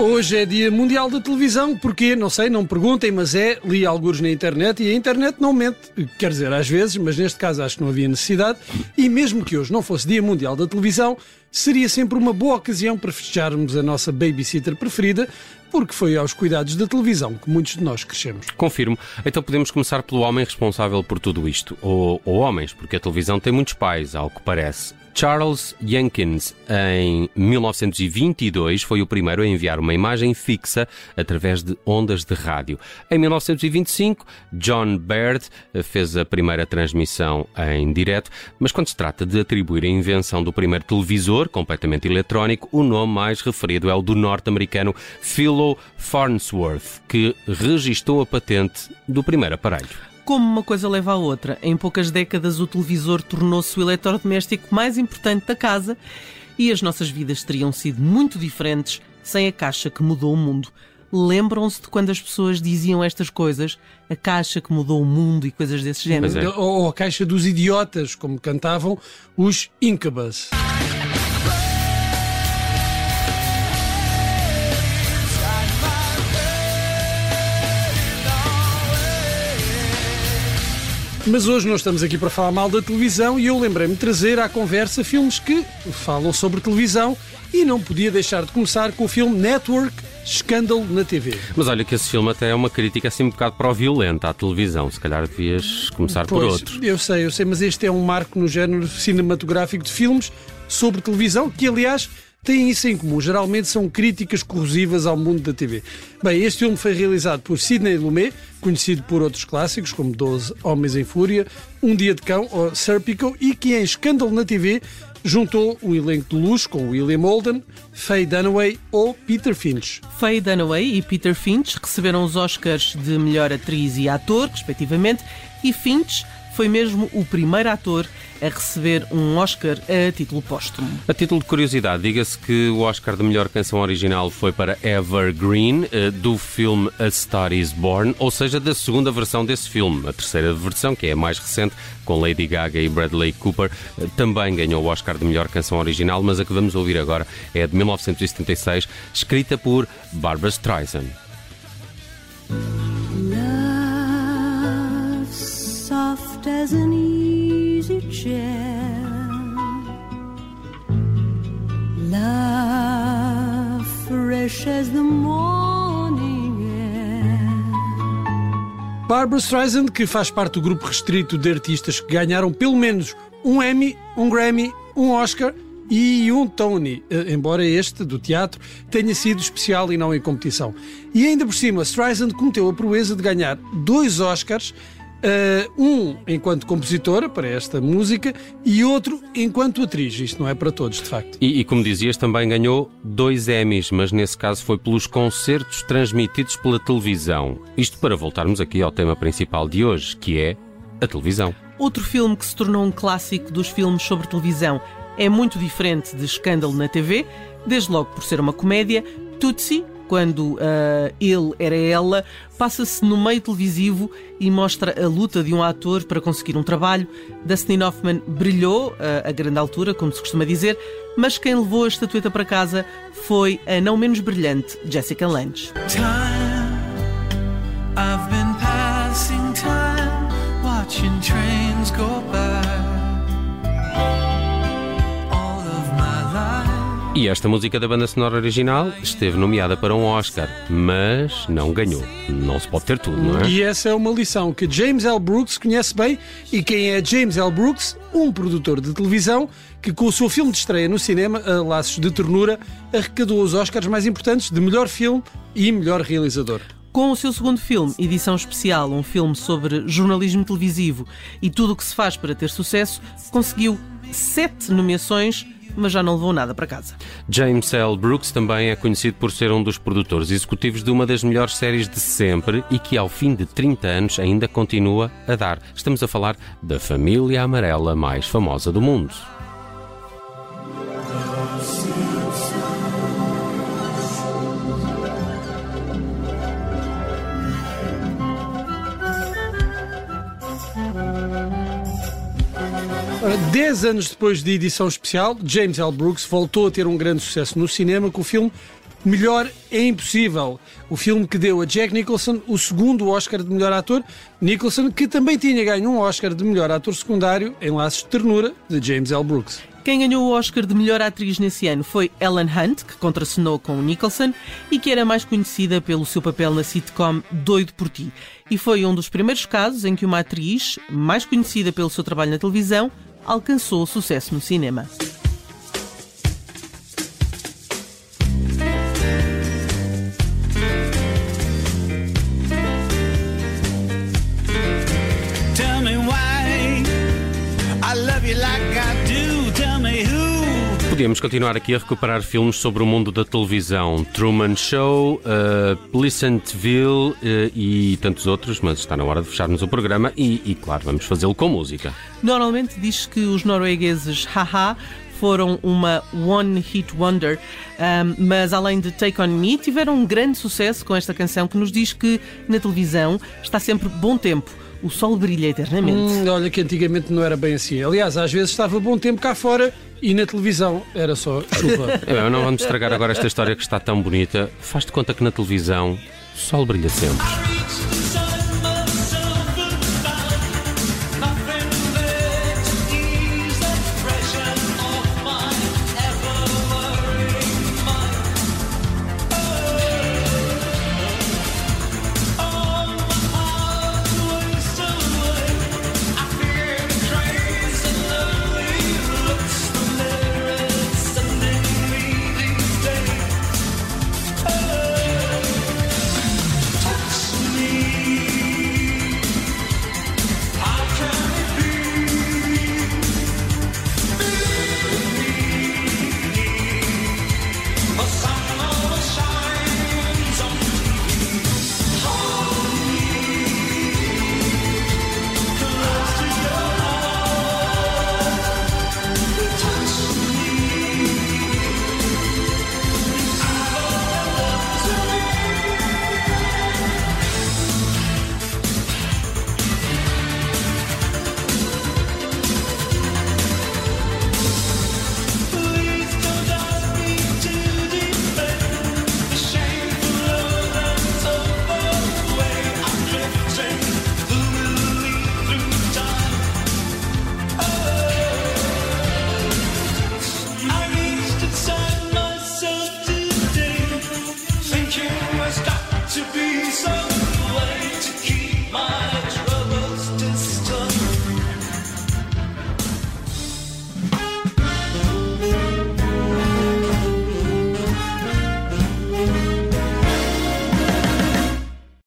Hoje é Dia Mundial da Televisão, porquê? Não sei, não perguntem, mas é, li alguns na internet e a internet não mente. Quer dizer, às vezes, mas neste caso acho que não havia necessidade. E mesmo que hoje não fosse Dia Mundial da Televisão, seria sempre uma boa ocasião para festejarmos a nossa babysitter preferida, porque foi aos cuidados da televisão que muitos de nós crescemos. Confirmo. Então podemos começar pelo homem responsável por tudo isto. Ou, ou homens, porque a televisão tem muitos pais, ao que parece. Charles Jenkins, em 1922, foi o primeiro a enviar uma imagem fixa através de ondas de rádio. Em 1925, John Baird fez a primeira transmissão em direto, mas quando se trata de atribuir a invenção do primeiro televisor, completamente eletrónico, o nome mais referido é o do norte-americano Philo Farnsworth, que registou a patente do primeiro aparelho. Como uma coisa leva à outra, em poucas décadas o televisor tornou-se o eletrodoméstico mais importante da casa e as nossas vidas teriam sido muito diferentes sem a caixa que mudou o mundo. Lembram-se de quando as pessoas diziam estas coisas? A caixa que mudou o mundo e coisas desse género? é. Ou a caixa dos idiotas, como cantavam os Incubus. Mas hoje nós estamos aqui para falar mal da televisão e eu lembrei-me de trazer à conversa filmes que falam sobre televisão e não podia deixar de começar com o filme Network Escândalo na TV. Mas olha que esse filme até é uma crítica assim um bocado pró-violenta à televisão. Se calhar devias começar por Pois, outro. Eu sei, eu sei, mas este é um marco no género cinematográfico de filmes sobre televisão, que aliás têm isso em comum. Geralmente são críticas corrosivas ao mundo da TV. Bem, este filme foi realizado por Sidney Lumet, conhecido por outros clássicos como 12 Homens em Fúria, Um Dia de Cão ou Serpico, e que em Escândalo na TV juntou um elenco de luxo com William Holden, Faye Dunaway ou Peter Finch. Faye Dunaway e Peter Finch receberam os Oscars de melhor atriz e ator, respectivamente, e Finch foi mesmo o primeiro ator a receber um Oscar a título póstumo. A título de curiosidade, diga-se que o Oscar de melhor canção original foi para Evergreen, eh, do filme A Star is Born, ou seja, da segunda versão desse filme. A terceira versão, que é a mais recente, com Lady Gaga e Bradley Cooper, eh, também ganhou o Oscar de melhor canção original, mas a que vamos ouvir agora é de 1976, escrita por Barbara Streisand. Love soft as an Barbara Streisand, que faz parte do grupo restrito de artistas que ganharam pelo menos um Emmy, um Grammy, um Oscar e um Tony, eh, embora este, do teatro, tenha sido especial e não em competição. E ainda por cima, Streisand cometeu a proeza de ganhar dois Oscars, eh, um enquanto compositora para esta música e outro enquanto atriz. Isto não é para todos, de facto. E, e, como dizias, também ganhou dois Emmys, mas nesse caso foi pelos concertos transmitidos pela televisão. Isto para voltarmos aqui ao tema principal de hoje, que é a televisão. Outro filme que se tornou um clássico dos filmes sobre televisão é muito diferente de Escândalo na TV, desde logo por ser uma comédia. Tootsie, quando uh, ele era ela, passa-se no meio televisivo e mostra a luta de um ator para conseguir um trabalho. Dustin Hoffman brilhou uh, a grande altura, como se costuma dizer, mas quem levou a estatueta para casa foi a não menos brilhante Jessica Lange. time. E esta música da banda sonora original esteve nomeada para um Oscar, mas não ganhou. Não se pode ter tudo, não é? E essa é uma lição que James L. Brooks conhece bem. E quem é James L. Brooks? Um produtor de televisão que, com o seu filme de estreia no cinema, A Laços de Ternura, arrecadou os Oscars mais importantes de melhor filme e melhor realizador. Com o seu segundo filme, Edição Especial, um filme sobre jornalismo televisivo e tudo o que se faz para ter sucesso, conseguiu sete nomeações, mas já não levou nada para casa. James L. Brooks também é conhecido por ser um dos produtores executivos de uma das melhores séries de sempre e que, ao fim de 30 anos, ainda continua a dar. Estamos a falar da família amarela mais famosa do mundo. Ora, dez anos depois de edição especial, James L. Brooks voltou a ter um grande sucesso no cinema com o filme Melhor é Impossível, o filme que deu a Jack Nicholson o segundo Oscar de melhor ator. Nicholson, que também tinha ganho um Oscar de melhor ator secundário em Laços de Ternura, de James L. Brooks. Quem ganhou o Oscar de melhor atriz nesse ano foi Ellen Hunt, que contracenou com Nicholson e que era mais conhecida pelo seu papel na sitcom Doido por Ti. E foi um dos primeiros casos em que uma atriz, mais conhecida pelo seu trabalho na televisão, alcançou sucesso no cinema. Who. Podíamos continuar aqui a recuperar filmes sobre o mundo da televisão. Truman Show, uh, Pleasantville uh, e tantos outros, mas está na hora de fecharmos o programa e, e claro, vamos fazê-lo com música. Normalmente diz que os noruegueses Haha foram uma One Hit Wonder, um, mas além de Take On Me, tiveram um grande sucesso com esta canção que nos diz que na televisão está sempre bom tempo. O sol brilha eternamente. Hum, olha que antigamente não era bem assim. Aliás, às vezes estava bom tempo cá fora e na televisão era só chuva. É, não vamos estragar agora esta história que está tão bonita. Faz de conta que na televisão o sol brilha sempre. too late to keep my